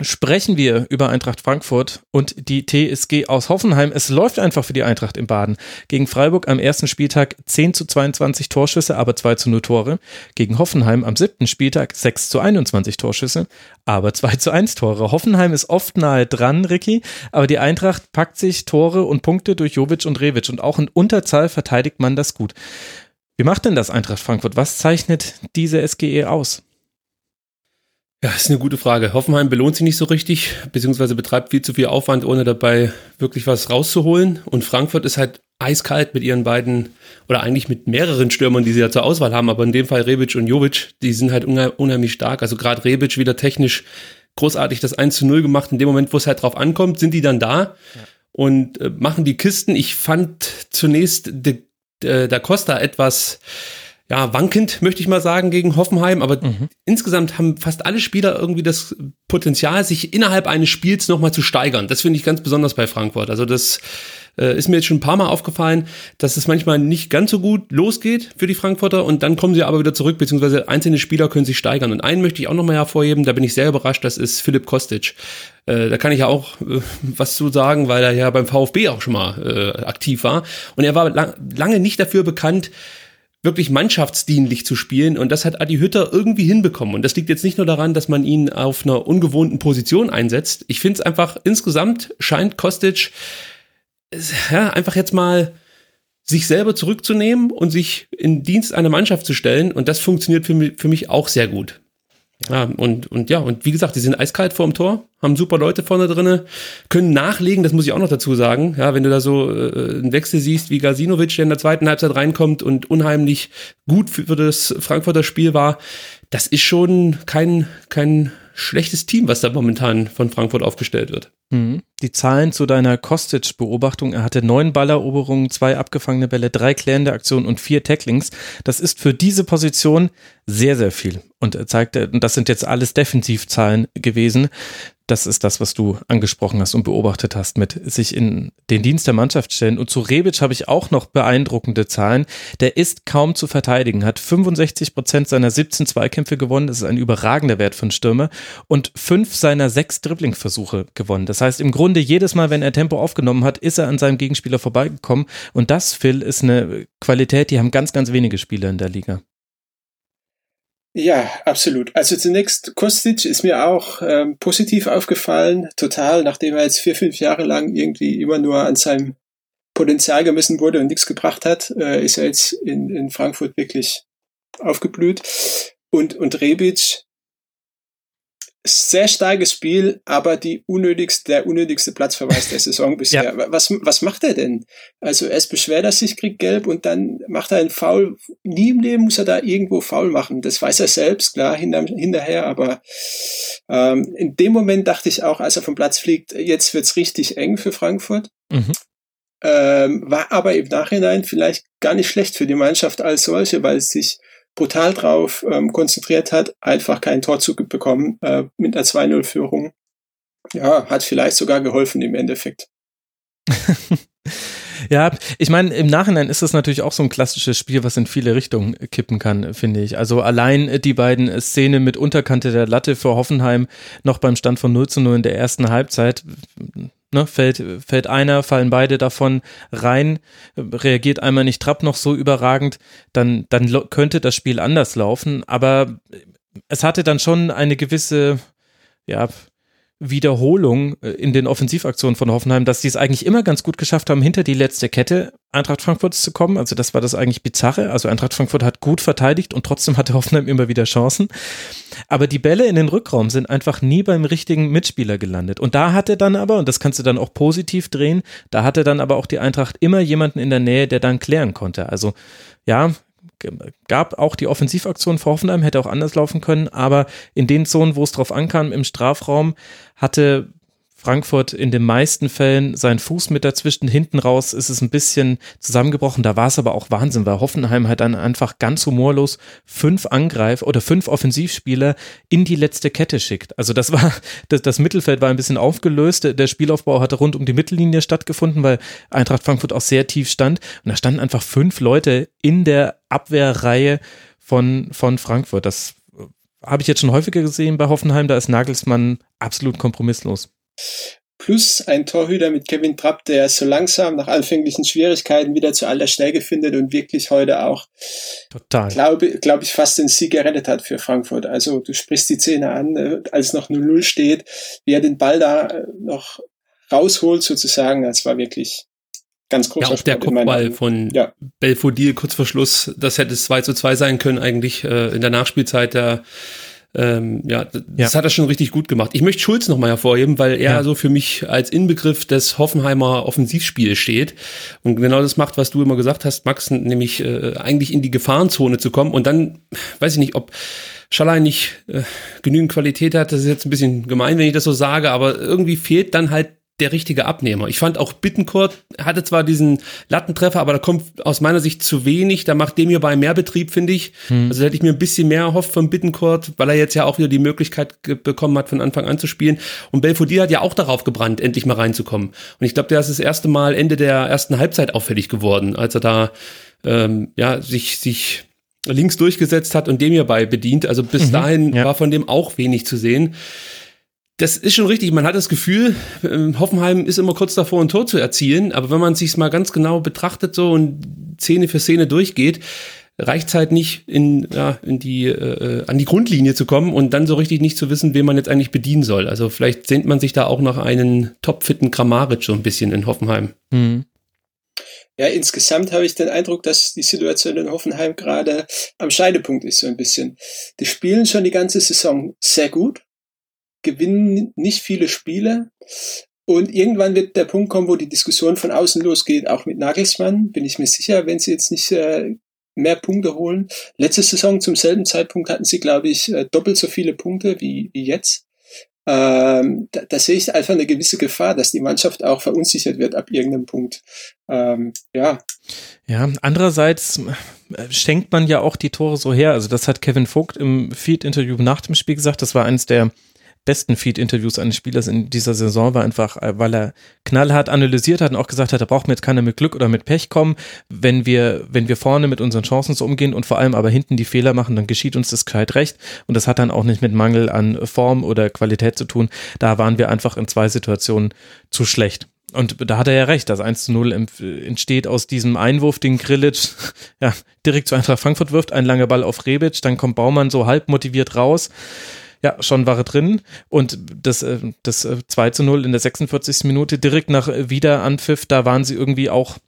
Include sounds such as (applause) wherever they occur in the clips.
sprechen wir über Eintracht Frankfurt und die TSG aus Hoffenheim. Es läuft einfach für die Eintracht im Baden. Gegen Freiburg am ersten Spieltag 10 zu 22 Torschüsse, aber 2 zu 0 Tore. Gegen Hoffenheim am siebten Spieltag 6 zu 21 Torschüsse, aber 2 zu 1 Tore. Hoffenheim ist oft nahe dran, Ricky, aber die Eintracht packt sich Tore und Punkte durch Jovic und Revic und auch in Unterzahl verteidigt man das gut. Wie macht denn das Eintracht Frankfurt? Was zeichnet diese SGE aus? Ja, ist eine gute Frage. Hoffenheim belohnt sich nicht so richtig, beziehungsweise betreibt viel zu viel Aufwand, ohne dabei wirklich was rauszuholen. Und Frankfurt ist halt eiskalt mit ihren beiden, oder eigentlich mit mehreren Stürmern, die sie ja zur Auswahl haben, aber in dem Fall Rebic und Jovic, die sind halt unheim- unheimlich stark. Also gerade Rebic wieder technisch großartig das 1 zu 0 gemacht. In dem Moment, wo es halt drauf ankommt, sind die dann da und äh, machen die Kisten. Ich fand zunächst de, de, Da Costa etwas ja, wankend, möchte ich mal sagen, gegen Hoffenheim. Aber insgesamt haben fast alle Spieler irgendwie das Potenzial, sich innerhalb eines Spiels nochmal zu steigern. Das finde ich ganz besonders bei Frankfurt. Also das äh, ist mir jetzt schon ein paar Mal aufgefallen, dass es manchmal nicht ganz so gut losgeht für die Frankfurter und dann kommen sie aber wieder zurück, beziehungsweise einzelne Spieler können sich steigern. Und einen möchte ich auch nochmal hervorheben, da bin ich sehr überrascht, das ist Philipp Kostic. Äh, da kann ich ja auch äh, was zu sagen, weil er ja beim VfB auch schon mal äh, aktiv war. Und er war lang, lange nicht dafür bekannt, wirklich mannschaftsdienlich zu spielen und das hat Adi Hütter irgendwie hinbekommen und das liegt jetzt nicht nur daran, dass man ihn auf einer ungewohnten Position einsetzt. Ich finde es einfach insgesamt scheint Kostic ja, einfach jetzt mal sich selber zurückzunehmen und sich in Dienst einer Mannschaft zu stellen und das funktioniert für mich, für mich auch sehr gut. Ja, und, und ja, und wie gesagt, die sind eiskalt vorm Tor, haben super Leute vorne drinne, können nachlegen, das muss ich auch noch dazu sagen. Ja, wenn du da so äh, einen Wechsel siehst wie Gasinovic, der in der zweiten Halbzeit reinkommt und unheimlich gut für, für das Frankfurter Spiel war, das ist schon kein, kein schlechtes Team, was da momentan von Frankfurt aufgestellt wird. Mhm. Die Zahlen zu deiner Kostic-Beobachtung. Er hatte neun Balleroberungen, zwei abgefangene Bälle, drei klärende Aktionen und vier Tacklings. Das ist für diese Position sehr, sehr viel. Und er zeigte, und das sind jetzt alles Defensivzahlen gewesen. Das ist das, was du angesprochen hast und beobachtet hast, mit sich in den Dienst der Mannschaft stellen. Und zu Rebic habe ich auch noch beeindruckende Zahlen. Der ist kaum zu verteidigen, hat 65 Prozent seiner 17 Zweikämpfe gewonnen. Das ist ein überragender Wert von Stürmer. Und fünf seiner sechs Dribblingsversuche gewonnen. Das heißt, im Grunde jedes Mal, wenn er Tempo aufgenommen hat, ist er an seinem Gegenspieler vorbeigekommen. Und das, Phil, ist eine Qualität, die haben ganz, ganz wenige Spieler in der Liga. Ja, absolut. Also zunächst, Kostic ist mir auch ähm, positiv aufgefallen, total, nachdem er jetzt vier, fünf Jahre lang irgendwie immer nur an seinem Potenzial gemessen wurde und nichts gebracht hat, äh, ist er jetzt in, in Frankfurt wirklich aufgeblüht. Und, und Rebic, sehr starkes Spiel, aber die unnötigste, der unnötigste Platzverweis der Saison (laughs) bisher. Was, was macht er denn? Also erst beschwert er sich, kriegt gelb und dann macht er einen Foul. Nie im Leben muss er da irgendwo Foul machen. Das weiß er selbst, klar, hinter, hinterher, aber ähm, in dem Moment dachte ich auch, als er vom Platz fliegt, jetzt wird's richtig eng für Frankfurt. Mhm. Ähm, war aber im Nachhinein vielleicht gar nicht schlecht für die Mannschaft als solche, weil es sich brutal drauf ähm, konzentriert hat, einfach kein Tor zu bekommen äh, mit einer 2-0-Führung. Ja, hat vielleicht sogar geholfen im Endeffekt. (laughs) Ja, ich meine, im Nachhinein ist das natürlich auch so ein klassisches Spiel, was in viele Richtungen kippen kann, finde ich. Also allein die beiden Szenen mit Unterkante der Latte für Hoffenheim noch beim Stand von 0 zu 0 in der ersten Halbzeit. Ne, fällt, fällt einer, fallen beide davon rein, reagiert einmal nicht Trapp noch so überragend, dann, dann könnte das Spiel anders laufen. Aber es hatte dann schon eine gewisse, ja, Wiederholung äh, in den Offensivaktionen von Hoffenheim, dass die es eigentlich immer ganz gut geschafft haben, hinter die letzte Kette Eintracht Frankfurts zu kommen. Also das war das eigentlich bizarre. Also Eintracht Frankfurt hat gut verteidigt und trotzdem hatte Hoffenheim immer wieder Chancen. Aber die Bälle in den Rückraum sind einfach nie beim richtigen Mitspieler gelandet. Und da hatte dann aber, und das kannst du dann auch positiv drehen, da hatte dann aber auch die Eintracht immer jemanden in der Nähe, der dann klären konnte. Also ja, gab auch die Offensivaktion vor Hoffenheim, hätte auch anders laufen können, aber in den Zonen, wo es drauf ankam, im Strafraum, hatte Frankfurt in den meisten Fällen seinen Fuß mit dazwischen. Hinten raus ist es ein bisschen zusammengebrochen. Da war es aber auch Wahnsinn, weil Hoffenheim halt dann einfach ganz humorlos fünf Angreif oder fünf Offensivspieler in die letzte Kette schickt. Also das war, (laughs) das, das Mittelfeld war ein bisschen aufgelöst. Der Spielaufbau hatte rund um die Mittellinie stattgefunden, weil Eintracht Frankfurt auch sehr tief stand. Und da standen einfach fünf Leute in der Abwehrreihe von, von Frankfurt. Das habe ich jetzt schon häufiger gesehen bei Hoffenheim. Da ist Nagelsmann absolut kompromisslos. Plus ein Torhüter mit Kevin Trapp, der so langsam nach anfänglichen Schwierigkeiten wieder zu alter Stärke findet und wirklich heute auch, glaube glaub ich, fast den Sieg gerettet hat für Frankfurt. Also du sprichst die Szene an, äh, als noch 0-0 steht, wie er den Ball da äh, noch rausholt sozusagen. Das war wirklich ganz groß. Ja, auch der Kopfball von ja. Belfodil kurz vor Schluss, das hätte es 2 zu 2 sein können eigentlich äh, in der Nachspielzeit. Der ähm, ja, das ja. hat er schon richtig gut gemacht. Ich möchte Schulz nochmal hervorheben, weil er ja. so für mich als Inbegriff des Hoffenheimer Offensivspiels steht und genau das macht, was du immer gesagt hast, Max, nämlich äh, eigentlich in die Gefahrenzone zu kommen und dann, weiß ich nicht, ob Schallein nicht äh, genügend Qualität hat, das ist jetzt ein bisschen gemein, wenn ich das so sage, aber irgendwie fehlt dann halt der richtige Abnehmer. Ich fand auch Bittencourt hatte zwar diesen Lattentreffer, aber da kommt aus meiner Sicht zu wenig. Da macht dem hier bei mehr Betrieb, finde ich. Hm. Also hätte ich mir ein bisschen mehr erhofft von Bittencourt, weil er jetzt ja auch wieder die Möglichkeit bekommen hat, von Anfang an zu spielen. Und Belfodil hat ja auch darauf gebrannt, endlich mal reinzukommen. Und ich glaube, der ist das erste Mal Ende der ersten Halbzeit auffällig geworden, als er da ähm, ja sich sich links durchgesetzt hat und dem hierbei bedient. Also bis mhm, dahin ja. war von dem auch wenig zu sehen das ist schon richtig. Man hat das Gefühl, ähm, Hoffenheim ist immer kurz davor, ein Tor zu erzielen. Aber wenn man sich mal ganz genau betrachtet so und Szene für Szene durchgeht, reicht es halt nicht in, ja, in die, äh, an die Grundlinie zu kommen und dann so richtig nicht zu wissen, wen man jetzt eigentlich bedienen soll. Also vielleicht sehnt man sich da auch noch einen topfitten Kramaric so ein bisschen in Hoffenheim. Mhm. Ja, insgesamt habe ich den Eindruck, dass die Situation in Hoffenheim gerade am Scheidepunkt ist, so ein bisschen. Die spielen schon die ganze Saison sehr gut, gewinnen nicht viele Spiele. Und irgendwann wird der Punkt kommen, wo die Diskussion von außen losgeht, auch mit Nagelsmann, bin ich mir sicher, wenn sie jetzt nicht äh, mehr Punkte holen. Letzte Saison zum selben Zeitpunkt hatten sie, glaube ich, äh, doppelt so viele Punkte wie, wie jetzt. Ähm, da, da sehe ich einfach eine gewisse Gefahr, dass die Mannschaft auch verunsichert wird ab irgendeinem Punkt. Ähm, ja. Ja, andererseits äh, schenkt man ja auch die Tore so her. Also das hat Kevin Vogt im Feed-Interview nach dem Spiel gesagt. Das war eines der besten Feed-Interviews eines Spielers in dieser Saison war einfach, äh, weil er knallhart analysiert hat und auch gesagt hat, da braucht mir jetzt keiner mit Glück oder mit Pech kommen. Wenn wir, wenn wir vorne mit unseren Chancen so umgehen und vor allem aber hinten die Fehler machen, dann geschieht uns das gescheit recht. Und das hat dann auch nicht mit Mangel an Form oder Qualität zu tun. Da waren wir einfach in zwei Situationen zu schlecht. Und da hat er ja recht, das 1 zu 0 entsteht aus diesem Einwurf, den Grilic (laughs) ja, direkt zu Eintracht Frankfurt wirft, ein langer Ball auf Rebic, dann kommt Baumann so halb motiviert raus. Ja, schon war er drin. Und das, äh, das 2 äh, zu 0 in der 46. Minute, direkt nach Wiederanpfiff, da waren sie irgendwie auch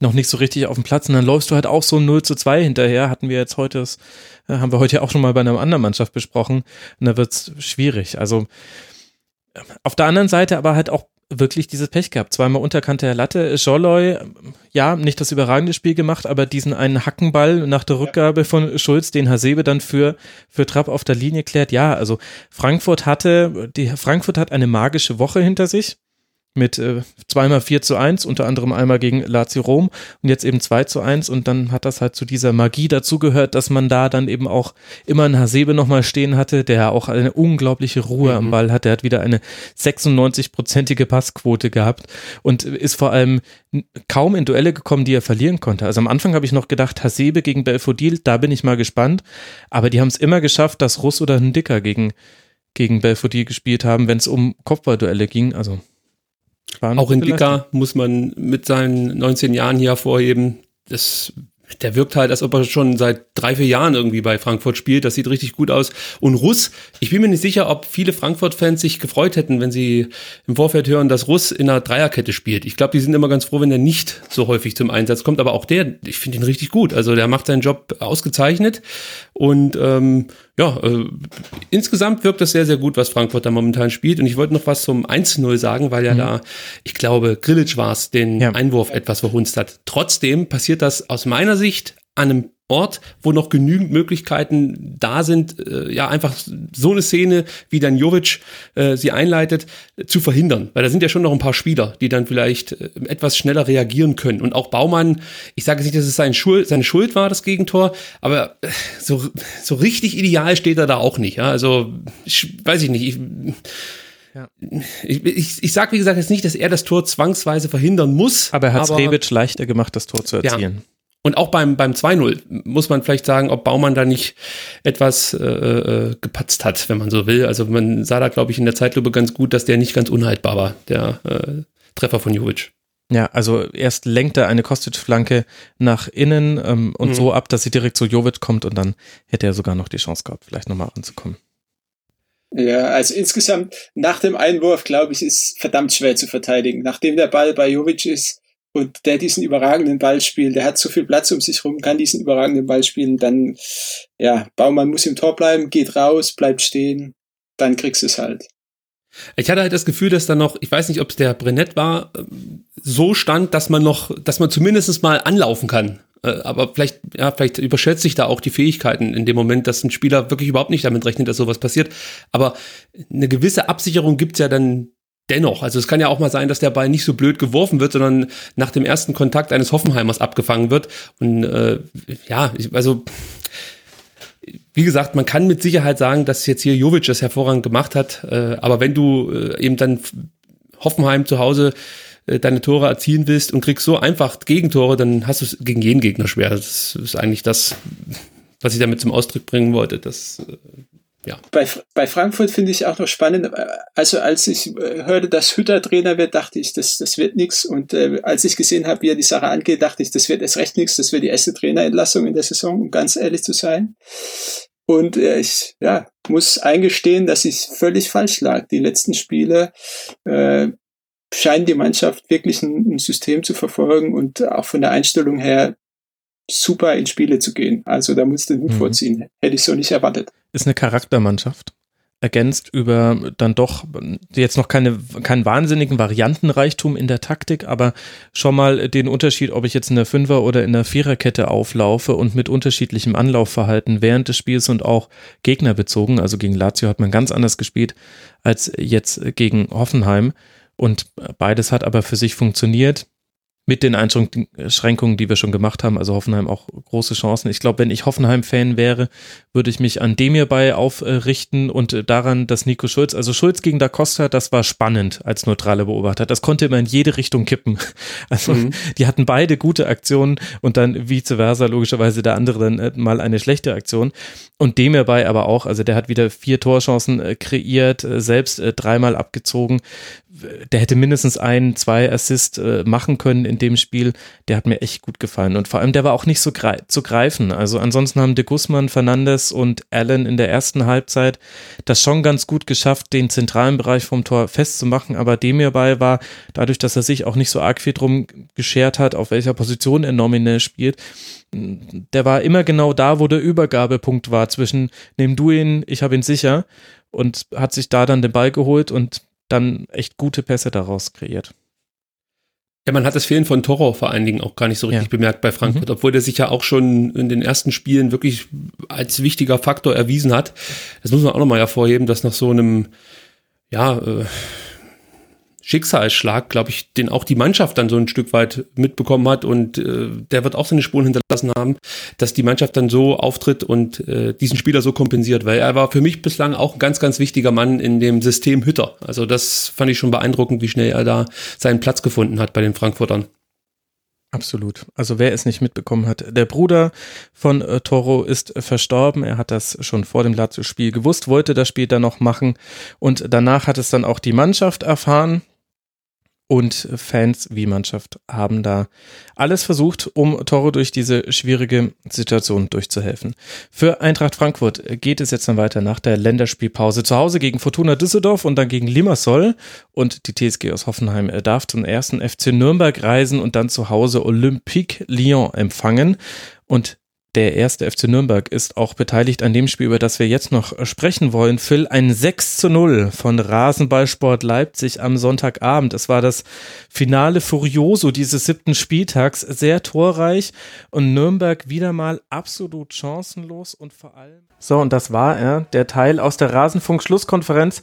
noch nicht so richtig auf dem Platz und dann läufst du halt auch so 0 zu 2 hinterher, hatten wir jetzt heute, das äh, haben wir heute auch schon mal bei einer anderen Mannschaft besprochen und da wird's schwierig. Also auf der anderen Seite aber halt auch wirklich dieses Pech gehabt. Zweimal unterkante Latte. Jolloy, ja, nicht das überragende Spiel gemacht, aber diesen einen Hackenball nach der Rückgabe von Schulz, den Hasebe dann für, für Trapp auf der Linie klärt. Ja, also Frankfurt hatte, die, Frankfurt hat eine magische Woche hinter sich mit äh, zweimal 4 zu 1, unter anderem einmal gegen Lazio Rom und jetzt eben 2 zu 1 und dann hat das halt zu dieser Magie dazugehört, dass man da dann eben auch immer einen Hasebe nochmal stehen hatte, der auch eine unglaubliche Ruhe mhm. am Ball hat. Der hat wieder eine 96-prozentige Passquote gehabt und ist vor allem kaum in Duelle gekommen, die er verlieren konnte. Also am Anfang habe ich noch gedacht, Hasebe gegen Belfodil, da bin ich mal gespannt, aber die haben es immer geschafft, dass Russ oder ein Dicker gegen, gegen Belfodil gespielt haben, wenn es um Kopfballduelle ging, also auch in Dicker muss man mit seinen 19 Jahren hier hervorheben, das der wirkt halt, als ob er schon seit drei, vier Jahren irgendwie bei Frankfurt spielt. Das sieht richtig gut aus. Und Russ, ich bin mir nicht sicher, ob viele Frankfurt-Fans sich gefreut hätten, wenn sie im Vorfeld hören, dass Russ in einer Dreierkette spielt. Ich glaube, die sind immer ganz froh, wenn er nicht so häufig zum Einsatz kommt. Aber auch der, ich finde ihn richtig gut. Also der macht seinen Job ausgezeichnet. Und ähm, ja, äh, insgesamt wirkt das sehr, sehr gut, was Frankfurt da momentan spielt. Und ich wollte noch was zum 1-0 sagen, weil ja mhm. da, ich glaube, Grillitsch war es, den ja. Einwurf etwas verhunzt hat. Trotzdem passiert das aus meiner Sicht an einem Ort, wo noch genügend Möglichkeiten da sind, äh, ja, einfach so eine Szene, wie dann Jovic äh, sie einleitet, äh, zu verhindern. Weil da sind ja schon noch ein paar Spieler, die dann vielleicht äh, etwas schneller reagieren können. Und auch Baumann, ich sage jetzt nicht, dass es sein Schuld, seine Schuld war, das Gegentor, aber äh, so, so richtig ideal steht er da auch nicht. Ja? Also, ich, weiß ich nicht. Ich, ja. Ich, ich, ich sage, wie gesagt, jetzt nicht, dass er das Tor zwangsweise verhindern muss. Aber er hat es Rebic leichter gemacht, das Tor zu erzielen. Ja. Und auch beim, beim 2-0 muss man vielleicht sagen, ob Baumann da nicht etwas äh, äh, gepatzt hat, wenn man so will. Also man sah da, glaube ich, in der Zeitlupe ganz gut, dass der nicht ganz unhaltbar war, der äh, Treffer von Jovic. Ja, also erst lenkt er eine Kostic-Flanke nach innen ähm, und mhm. so ab, dass sie direkt zu Jovic kommt und dann hätte er sogar noch die Chance gehabt, vielleicht nochmal ranzukommen. Ja, also insgesamt nach dem Einwurf, glaube ich, ist verdammt schwer zu verteidigen. Nachdem der Ball bei Jovic ist, und der diesen überragenden Ball spielt, der hat so viel Platz um sich rum, kann diesen überragenden Ball spielen, dann, ja, Baumann muss im Tor bleiben, geht raus, bleibt stehen, dann kriegst du es halt. Ich hatte halt das Gefühl, dass da noch, ich weiß nicht, ob es der Brennett war, so stand, dass man noch, dass man zumindest mal anlaufen kann. Äh, aber vielleicht, ja, vielleicht überschätzt sich da auch die Fähigkeiten in dem Moment, dass ein Spieler wirklich überhaupt nicht damit rechnet, dass sowas passiert. Aber eine gewisse Absicherung gibt's ja dann dennoch, also es kann ja auch mal sein, dass der Ball nicht so blöd geworfen wird, sondern nach dem ersten Kontakt eines Hoffenheimers abgefangen wird. Und äh, ja, also wie gesagt, man kann mit Sicherheit sagen, dass jetzt hier Jovic das hervorragend gemacht hat. Äh, aber wenn du äh, eben dann Hoffenheim zu Hause äh, deine Tore erzielen willst und kriegst so einfach Gegentore, dann hast du es gegen jeden Gegner schwer. Das ist eigentlich das, was ich damit zum Ausdruck bringen wollte. Das äh, ja. Bei, bei Frankfurt finde ich auch noch spannend. Also als ich äh, hörte, dass Hütter Trainer wird, dachte ich, das, das wird nichts. Und äh, als ich gesehen habe, wie er die Sache angeht, dachte ich, das wird erst recht nichts. Das wird die erste Trainerentlassung in der Saison, um ganz ehrlich zu sein. Und äh, ich ja, muss eingestehen, dass ich völlig falsch lag. Die letzten Spiele äh, scheint die Mannschaft wirklich ein, ein System zu verfolgen und auch von der Einstellung her super in Spiele zu gehen. Also da musst du den Hut mhm. vorziehen. Hätte ich so nicht erwartet ist eine Charaktermannschaft. Ergänzt über dann doch jetzt noch keine, keinen wahnsinnigen Variantenreichtum in der Taktik, aber schon mal den Unterschied, ob ich jetzt in der Fünfer- oder in der Viererkette auflaufe und mit unterschiedlichem Anlaufverhalten während des Spiels und auch gegnerbezogen. Also gegen Lazio hat man ganz anders gespielt als jetzt gegen Hoffenheim. Und beides hat aber für sich funktioniert mit den Einschränkungen, die wir schon gemacht haben. Also Hoffenheim auch große Chancen. Ich glaube, wenn ich Hoffenheim-Fan wäre, würde ich mich an Demir bei aufrichten und daran, dass Nico Schulz, also Schulz gegen Da Costa, das war spannend als neutrale Beobachter. Das konnte immer in jede Richtung kippen. (laughs) Also mhm. die hatten beide gute Aktionen und dann vice versa logischerweise der andere dann äh, mal eine schlechte Aktion. Und Demir bei aber auch, also der hat wieder vier Torchancen äh, kreiert, äh, selbst dreimal abgezogen der hätte mindestens ein, zwei Assist äh, machen können in dem Spiel. Der hat mir echt gut gefallen. Und vor allem, der war auch nicht so grei zu greifen. Also ansonsten haben de Guzman, Fernandes und Allen in der ersten Halbzeit das schon ganz gut geschafft, den zentralen Bereich vom Tor festzumachen. Aber dem hierbei war, dadurch, dass er sich auch nicht so arg viel drum geschert hat, auf welcher Position er nominell spielt, der war immer genau da, wo der Übergabepunkt war zwischen, nehm du ihn, ich habe ihn sicher und hat sich da dann den Ball geholt und dann echt gute Pässe daraus kreiert. Ja, man hat das Fehlen von Toro vor allen Dingen auch gar nicht so richtig ja. bemerkt bei Frankfurt, mhm. obwohl der sich ja auch schon in den ersten Spielen wirklich als wichtiger Faktor erwiesen hat. Das muss man auch nochmal hervorheben, dass nach so einem, ja, äh, Schicksalsschlag, glaube ich, den auch die Mannschaft dann so ein Stück weit mitbekommen hat und äh, der wird auch seine Spuren hinterlassen haben, dass die Mannschaft dann so auftritt und äh, diesen Spieler so kompensiert, weil er war für mich bislang auch ein ganz, ganz wichtiger Mann in dem System Hütter. Also das fand ich schon beeindruckend, wie schnell er da seinen Platz gefunden hat bei den Frankfurtern. Absolut. Also wer es nicht mitbekommen hat, der Bruder von äh, Toro ist verstorben. Er hat das schon vor dem Lazio-Spiel gewusst, wollte das Spiel dann noch machen und danach hat es dann auch die Mannschaft erfahren und Fans wie Mannschaft haben da alles versucht, um Toro durch diese schwierige Situation durchzuhelfen. Für Eintracht Frankfurt geht es jetzt dann weiter nach der Länderspielpause. Zu Hause gegen Fortuna Düsseldorf und dann gegen Limassol. Und die TSG aus Hoffenheim darf zum ersten FC Nürnberg reisen und dann zu Hause Olympique Lyon empfangen. Und der erste FC Nürnberg ist auch beteiligt an dem Spiel, über das wir jetzt noch sprechen wollen. Phil, ein 6 zu 0 von Rasenballsport Leipzig am Sonntagabend. Es war das Finale Furioso dieses siebten Spieltags, sehr torreich und Nürnberg wieder mal absolut chancenlos und vor allem. So, und das war er, der Teil aus der Rasenfunk-Schlusskonferenz